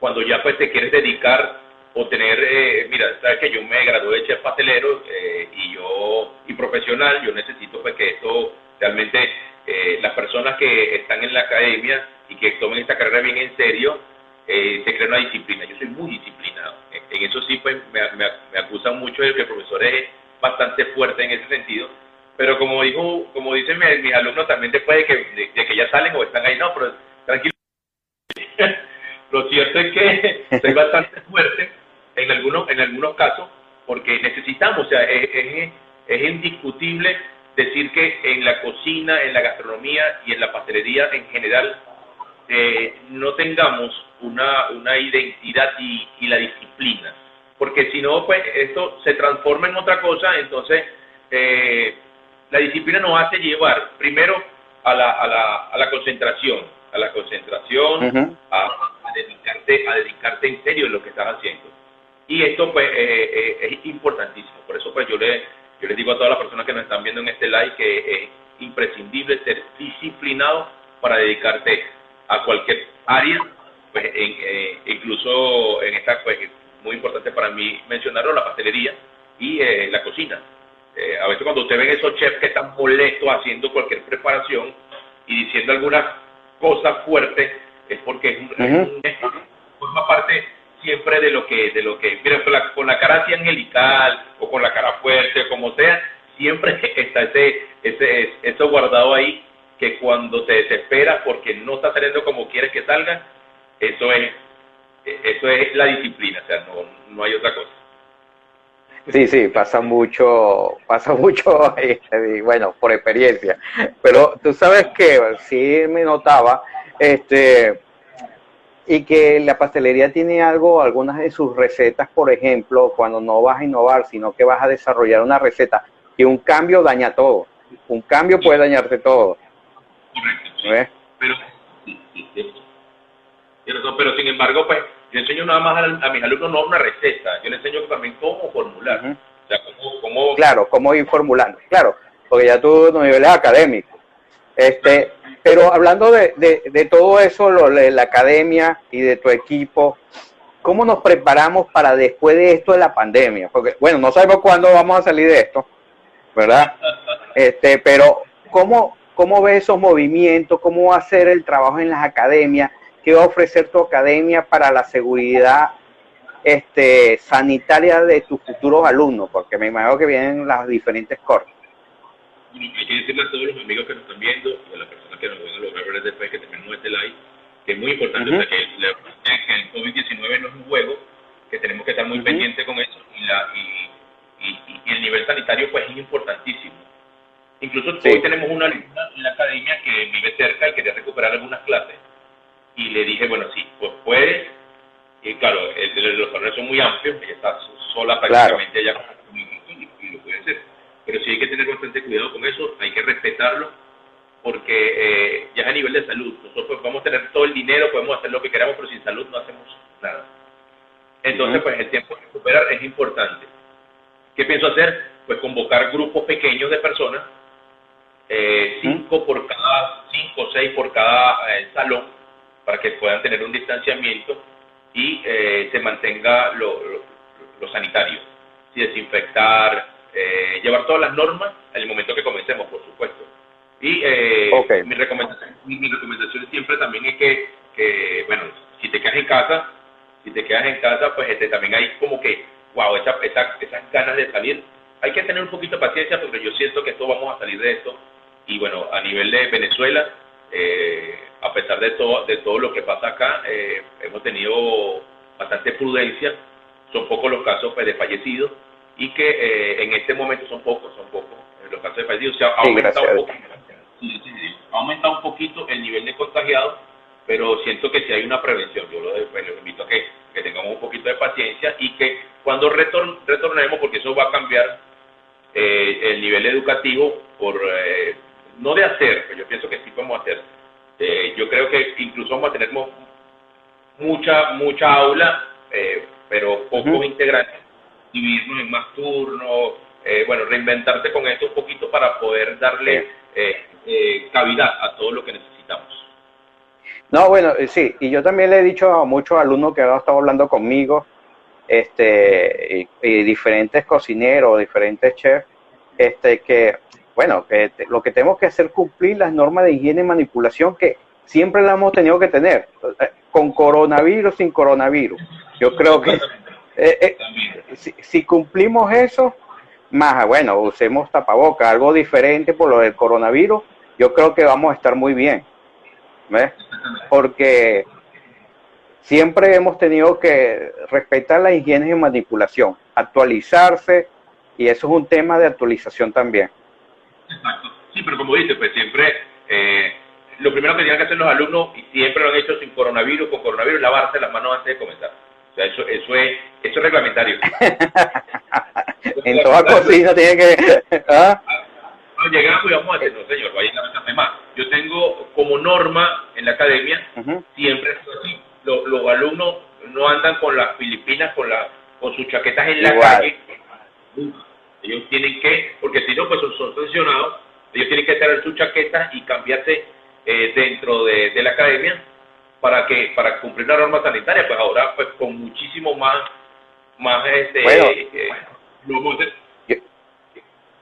cuando ya, pues, te quieres dedicar o tener, eh, mira, sabes que yo me gradué de chef pastelero eh, y yo, y profesional, yo necesito pues que esto realmente, eh, las personas que están en la academia y que tomen esta carrera bien en serio, se crea una disciplina. Yo soy muy disciplinado. En, eso sí, pues me, me, acusan mucho de que el profesor es bastante fuerte en ese sentido. Pero como dijo, como dicen mis, alumnos también después de que, de que ya salen o están ahí, no, pero tranquilo. Lo cierto es que soy bastante fuerte en algunos, en algunos casos, porque necesitamos, o sea, es, es, indiscutible decir que en la cocina, en la gastronomía y en la pastelería en general eh, no tengamos una, una identidad y, y, la disciplina. Porque si no, pues esto se transforma en otra cosa, entonces eh, la disciplina nos hace llevar primero a la, a la, a la concentración, a la concentración, a, a, dedicarte, a dedicarte en serio en lo que estás haciendo. Y esto pues eh, eh, es importantísimo. Por eso pues yo le, yo les digo a todas las personas que nos están viendo en este live que es imprescindible ser disciplinado para dedicarte a cualquier área, pues eh, incluso en esta pues muy importante para mí mencionarlo, la pastelería y la cocina. A veces cuando usted ven esos chefs que están molestos haciendo cualquier preparación y diciendo algunas cosas fuertes, es porque es un, forma parte siempre de lo que, de lo que, mira, con la, con la cara así angelical o con la cara fuerte, como sea, siempre está ese, ese, eso guardado ahí que cuando te desesperas porque no está saliendo como quieres que salga, eso es, eso es la disciplina, o sea, no, no hay otra cosa. Sí, sí, pasa mucho, pasa mucho, este, bueno, por experiencia. Pero tú sabes que sí me notaba, este, y que la pastelería tiene algo, algunas de sus recetas, por ejemplo, cuando no vas a innovar, sino que vas a desarrollar una receta, y un cambio daña todo. Un cambio puede dañarte todo. Correcto. Pero, pero sin embargo, pues yo enseño nada más a, mis alumnos no una receta, yo les enseño también cómo formular. o sea, cómo, cómo... Claro, cómo ir formulando, claro, porque ya tú no niveles académico. Este, pero hablando de, de, todo eso, lo, de la academia y de tu equipo, ¿cómo nos preparamos para después de esto de la pandemia? Porque, bueno, no sabemos cuándo vamos a salir de esto, ¿verdad? Este, pero, ¿cómo, cómo ves esos movimientos? ¿Cómo va a ser el trabajo en las academias? ¿Qué va a ofrecer tu academia para la seguridad este, sanitaria de tus futuros alumnos? Porque me imagino que vienen las diferentes cortes. Bueno, hay que decirle a todos los amigos que nos están viendo y a las personas que nos van a lograr ver después que terminemos este live, que es muy importante, que, el COVID-19 no es un juego, que tenemos que estar muy pendientes con eso y, la, y, el nivel sanitario pues es importantísimo. Incluso hoy tenemos una alumna en la academia que vive cerca y quería recuperar algunas clases y le dije, bueno, sí, pues puedes, y claro, los torneos son muy amplios, ella está sola prácticamente allá y, lo puede hacer. Pero sí hay que tener bastante cuidado con eso, hay que respetarlo, porque eh, ya es a nivel de salud. Nosotros vamos a tener todo el dinero, podemos hacer lo que queramos, pero sin salud no hacemos nada. Entonces, pues el tiempo de recuperar es importante. ¿Qué pienso hacer? Pues convocar grupos pequeños de personas, eh, cinco por cada, cinco o seis por cada eh, salón, para que puedan tener un distanciamiento y eh, se mantenga lo, lo, sanitario. desinfectar, eh, llevar todas las normas en el momento que comencemos, por supuesto. Y eh, mi, recomendación, mi, recomendación siempre también es que, que, bueno, si te quedas en casa, si te quedas en casa, pues este, también hay como que, wow, esa, esa, esas ganas de salir. Hay que tener un poquito de paciencia porque yo siento que todos vamos a salir de esto. Y bueno, a nivel de Venezuela, eh, a pesar de todo, de todo lo que pasa acá, eh, hemos tenido bastante prudencia, son pocos los casos pues, de fallecidos y que eh, en este momento son pocos, son pocos los casos de fallecidos, se ha aumentado un poquito, ha aumentado un poquito el nivel de contagiados, pero siento que si hay una prevención, yo lo, pues, invito a que, que, tengamos un poquito de paciencia y que cuando retornemos, porque eso va a cambiar el nivel educativo por no de hacer, pero yo pienso que sí podemos hacer. Eh, yo creo que incluso vamos a tener mucha, mucha aula, eh, pero pocos integrantes, dividirnos en más turnos, eh, bueno, reinventarse con esto un poquito para poder darle cavidad a todo lo que necesitamos. No, bueno, sí, y yo también le he dicho a muchos alumnos que han estado hablando conmigo, este, y diferentes cocineros, diferentes chefs, este, que bueno, que lo que tenemos que hacer es cumplir las normas de higiene y manipulación que siempre las hemos tenido que tener, eh, con coronavirus, sin coronavirus. Yo creo que eh, eh, si, cumplimos eso, más, bueno, usemos tapaboca, algo diferente por lo del coronavirus, yo creo que vamos a estar muy bien. ¿ves? Porque siempre hemos tenido que respetar la higiene y manipulación, actualizarse, y eso es un tema de actualización también. Exacto. Sí, pero como dice, pues siempre eh, lo primero que tienen que hacer los alumnos, y siempre lo han hecho sin coronavirus, con coronavirus, lavarse las manos antes de comenzar. O sea, eso, eso, es, eso es reglamentario. en toda cocina tiene que... ¿ah? llegamos y vamos a decir, no señor, vayan a hacer más. Yo tengo como norma en la academia, siempre es así, los, alumnos no andan con las filipinas, con, la, con sus chaquetas en la calle. Ellos tienen que, porque si no, pues son, sancionados, ellos tienen que tener su chaqueta y cambiarse eh, dentro de, la academia para que para cumplir la norma sanitaria. Pues ahora, pues con muchísimo más, más este, eh,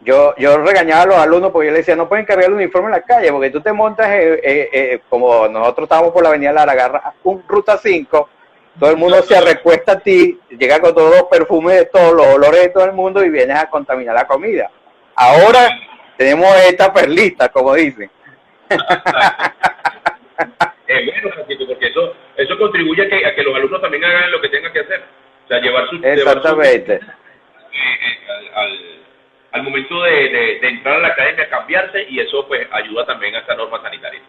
yo, yo regañaba a los alumnos porque yo les decía, no pueden cargar el uniforme en la calle, porque tú te montas, eh, como nosotros estábamos por la avenida Lara, agarras un Ruta 5 todo el mundo se recuesta a ti, llega con todos los perfumes de todos los olores de todo el mundo y vienes a contaminar la comida. Ahora tenemos esta perlita, como dicen. Es bueno, porque eso, eso contribuye a que, a que los alumnos también hagan lo que tengan que hacer. O sea, llevar su... Exactamente. eh, al, al, momento de, de, entrar a la academia cambiarse y eso pues ayuda también a esta norma sanitaria.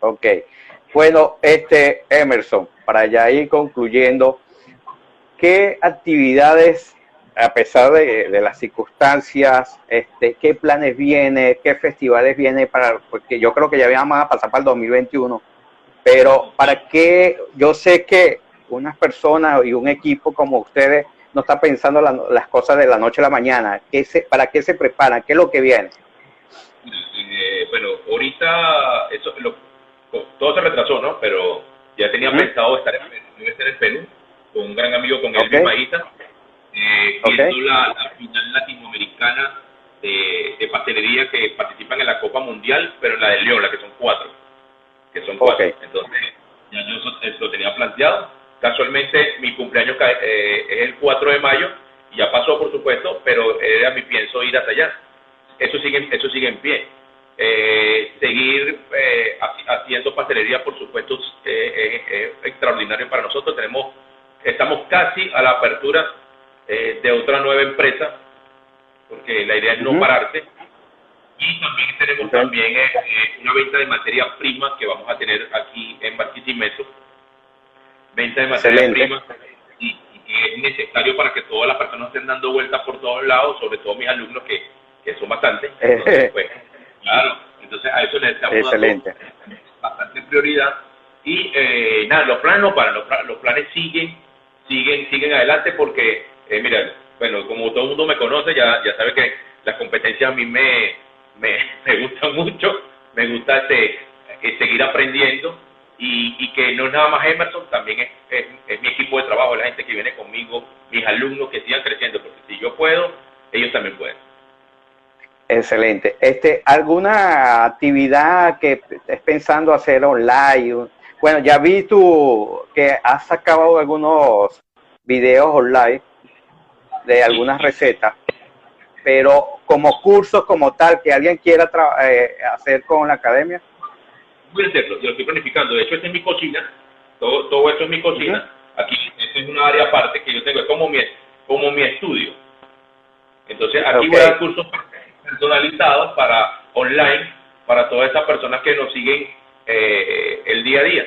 Ok. Bueno, este Emerson, para ya ir concluyendo, ¿qué actividades a pesar de, las circunstancias, este, qué planes viene, qué festivales viene para, porque yo creo que ya vamos a pasar para el 2021, pero para qué, yo sé que unas personas y un equipo como ustedes no está pensando las cosas de la noche a la mañana, ¿Qué se, ¿para qué se preparan? ¿Qué es lo que viene? Eh, bueno, ahorita eso, todo se retrasó, ¿no? Pero ya tenía pensado estar en, estar en Perú con un gran amigo, con okay. Elvis eh, viendo la, final latinoamericana de, de, pastelería que participan en la Copa Mundial, pero en la de León, la que son cuatro. Que son cuatro. Entonces, ya yo lo tenía planteado. Casualmente, mi cumpleaños eh, es el 4 de mayo, y ya pasó, por supuesto, pero era mi pienso ir hasta allá. Eso sigue, eso sigue en pie. Eh, seguir eh, haciendo pastelería, por supuesto, eh, es extraordinario para nosotros. Tenemos, estamos casi a la apertura eh, de otra nueva empresa, porque la idea es no pararse. Y también tenemos también eh, eh, una venta de materia prima que vamos a tener aquí en Barquisimeto. Venta de materia prima y, es necesario para que todas las personas estén dando vueltas por todos lados, sobre todo mis alumnos que, que son bastantes. Entonces, pues, claro, entonces a eso le estamos Excelente. dando bastante prioridad. Y nada, los planes no paran, los, los planes siguen, siguen, siguen adelante porque eh, mira, bueno, como todo el mundo me conoce, ya, ya sabe que las competencias a mí me, me, me gustan mucho, me gusta este, eh, seguir aprendiendo y, y, que no es nada más Emerson, también es, es, mi equipo de trabajo, la gente que viene conmigo, mis alumnos que sigan creciendo, porque si yo puedo, ellos también pueden. Excelente. Este, ¿Alguna actividad que estés pensando hacer online? Bueno, ya vi tú que has sacado algunos videos online de algunas recetas, pero como cursos como tal que alguien quiera eh, hacer con la academia. Voy a hacerlo, yo estoy planificando. De hecho, esta es mi cocina, todo, todo esto es mi cocina. Aquí, esta es una área aparte que yo tengo, es como mi, como mi estudio. Entonces, aquí voy a dar cursos personalizados para online, para todas estas personas que nos siguen eh, el día a día.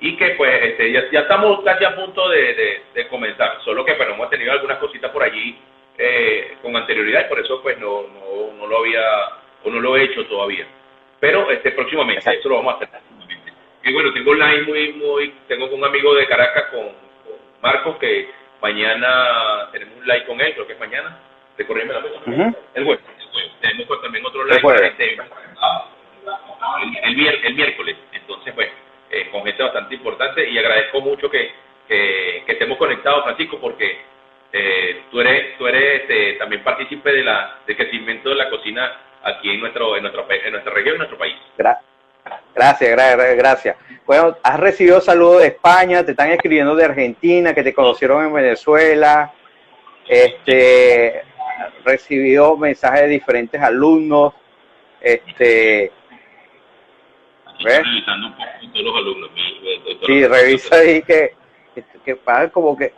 Y que pues este, ya, ya, estamos casi a punto de, de, comenzar, solo que pero hemos tenido algunas cositas por allí eh, con anterioridad y por eso pues no, no, no, lo había o no lo he hecho todavía. Pero este próximamente, eso lo vamos a hacer. Próximamente. Y bueno, tengo online muy, muy, tengo un amigo de Caracas con, Marcos que mañana tenemos un live con él, creo que es mañana, recorrerme la mesa, el jueves, tenemos también otro live el, el, el miércoles, entonces pues eh, con gente bastante importante y agradezco mucho que, que, estemos conectados, Francisco, porque eh, tú eres, tú eres este, también partícipe de la, del crecimiento de la cocina aquí en, nuestro, en, nuestro, en nuestra región, en nuestro país. Gracias, gracias, gracias. Bueno, has recibido saludos de España, te están escribiendo de Argentina, que te conocieron en Venezuela, este, recibió mensajes de diferentes alumnos, este, ¿ves? revisando un poco todos los alumnos. sí, revisa ahí que, que, que como que...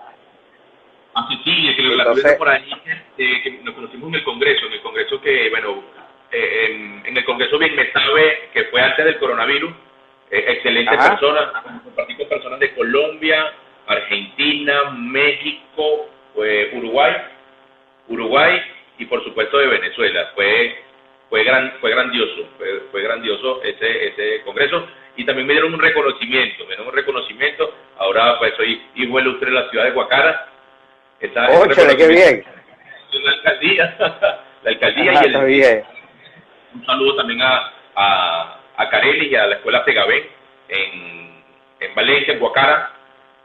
Ah, sí, sí, es que lo que por ahí, eh, que nos conocimos en el Congreso, en el Congreso que, bueno, eh, en, en, el Congreso bien me sabe que fue antes del coronavirus, eh, excelentes personas, compartí con personas de Colombia, Argentina, México, Uruguay, Uruguay y por supuesto de Venezuela. Fue fue gran fue grandioso fue, fue, grandioso ese ese congreso. Y también me dieron un reconocimiento me dieron un reconocimiento. Ahora pues soy hijo ilustre de la ciudad de Guacara. Está qué bien. la alcaldía. La alcaldía y el, bien. un saludo también a a, a Carelli y a la escuela Segabén en, en Valencia en Guacara.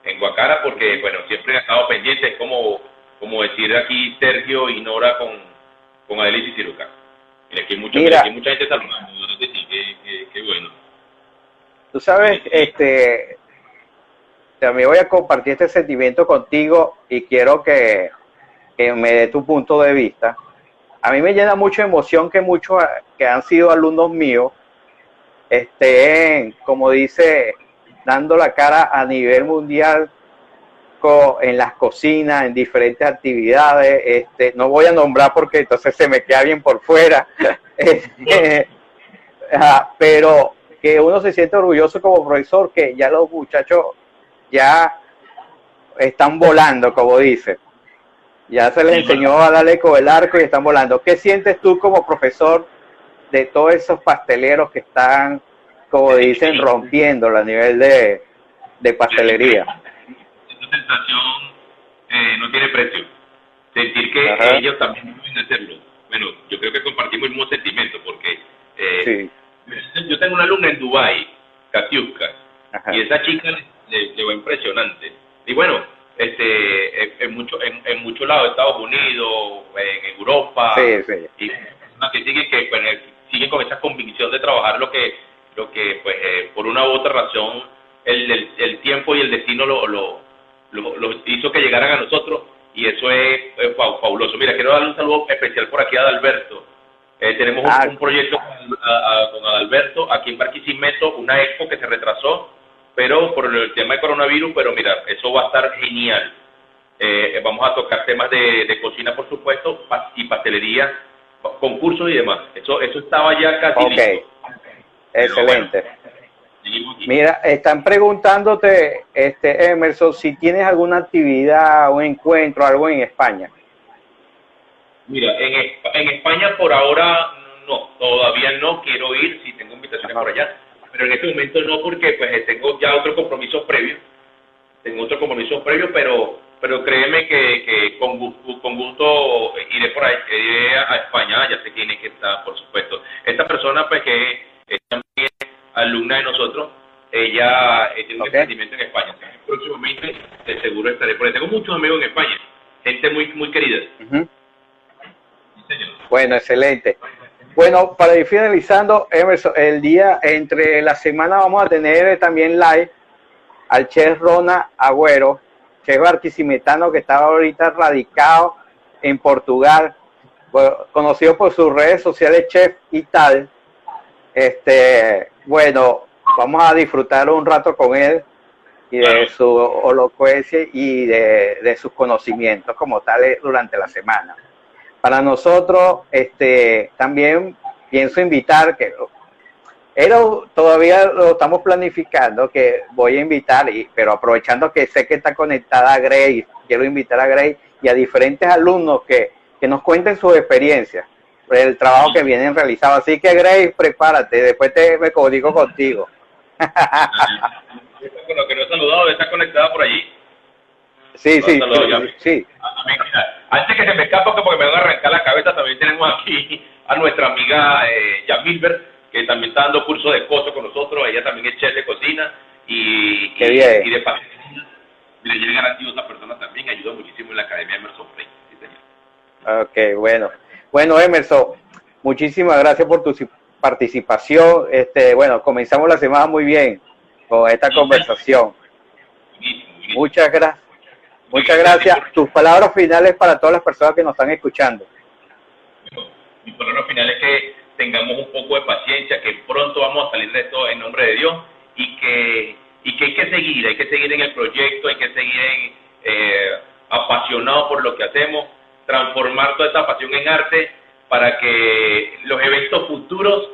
En Guacara porque bueno siempre he estado pendiente como como decir aquí Sergio y Nora con con Adelis y Ciruca aquí hay mucha, Mira, hay mucha gente saludando, qué, bueno. Tú sabes, este, también voy a compartir este sentimiento contigo y quiero que, que me dé tu punto de vista. A mí me llena mucha emoción que muchos que han sido alumnos míos estén, como dice, dando la cara a nivel mundial en las cocinas, en diferentes actividades. Este, no voy a nombrar porque entonces se me queda bien por fuera. Este, pero que uno se siente orgulloso como profesor que ya los muchachos ya están volando, como dice. Ya se les enseñó a darle con el arco y están volando. ¿Qué sientes tú como profesor de todos esos pasteleros que están, como dicen, rompiéndolo a nivel de, de pastelería? Sensación eh, no tiene precio. Sentir que ellos también pueden hacerlo. Bueno, yo creo que compartimos el mismo sentimiento porque eh, yo tengo una alumna en Dubai, Katiuska, y esa chica le, va impresionante. Y bueno, este, en, mucho, en, en muchos lados, Estados Unidos, en Europa, y que siguen que pues, siguen con esa convicción de trabajar lo que, lo que pues, eh, por una u otra razón el, el, tiempo y el destino lo, lo, lo, hizo que llegaran a nosotros y eso es, fabuloso. Mira, quiero darle un saludo especial por aquí a Adalberto. Eh, tenemos un, ah. proyecto con, Adalberto aquí en Barquisimeto, una expo que se retrasó, pero por el tema de coronavirus, pero mira, eso va a estar genial. Eh, vamos a tocar temas de, de cocina, por supuesto, y pastelería concursos y demás. Eso, eso estaba ya casi okay. Excelente. Mira, están preguntándote, este Emerson, si tienes alguna actividad, un encuentro, algo en España. Mira, en, en España por ahora no, todavía no quiero ir, si tengo invitaciones por allá, pero en este momento no porque pues tengo ya otro compromiso previo, tengo otro compromiso previo, pero pero créeme que, que con, con, gusto iré por ahí, iré a España, ya sé quién es que está, por supuesto. Esta persona, pues, que alumna de nosotros, ella eh, tiene un emprendimiento en España. próximamente, de seguro estaré por ahí. Tengo muchos amigos en España, gente muy, muy querida. bueno, excelente. Bueno, para ir finalizando, Emerson, el día entre la semana vamos a tener también live al chef Rona Agüero, chef barquisimetano que estaba ahorita radicado en Portugal, conocido por sus redes sociales chef y tal. Este, bueno, vamos a disfrutar un rato con él y de su elocuencia y de, de sus conocimientos como tales durante la semana. Para nosotros, este, también pienso invitar que pero todavía lo estamos planificando, que voy a invitar, y, pero aprovechando que sé que está conectada a Grace, quiero invitar a Grace y a diferentes alumnos que, que nos cuenten sus experiencias, el trabajo que vienen realizando. Así que Grace, prepárate, después te me comunico contigo. Con lo que no he saludado, está conectada por allí. Sí, sí, sí. Antes que se me escapa, porque me van a arrancar la cabeza, también tenemos aquí a nuestra amiga eh, Milberg que también está dando curso de coso con nosotros, ella también es chef de cocina y, y, y, de pastelería. Le llegan a otras personas también, ayuda muchísimo en la Academia Emerson Frey. Ok, bueno. Bueno, Emerson, muchísimas gracias por tu participación. Este, bueno, comenzamos la semana muy bien con esta conversación. Muchas gracias. Muchas gracias. Tus palabras finales para todas las personas que nos están escuchando. Mis palabras finales es que tengamos un poco de paciencia, que pronto vamos a salir de esto en nombre de Dios y que, y que hay que seguir, hay que seguir en el proyecto, hay que seguir en, eh, apasionado por lo que hacemos, transformar toda esta pasión en arte para que los eventos futuros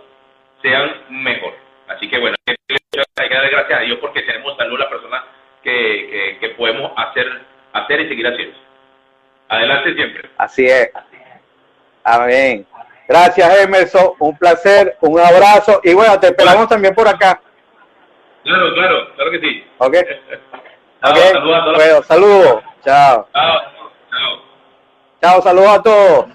sean mejor. Así que bueno, hay que dar gracias a Dios porque tenemos salud la persona que, que, podemos hacer, hacer y seguir haciendo. Adelante siempre. Así es. Amén. Gracias, Emerson. Un placer, un abrazo. Y bueno, te esperamos también por acá. Claro, claro, claro que sí. Ok. okay. Saludos, bueno, saludos. Chao. Chao. Chao. Chao, saludos a todos.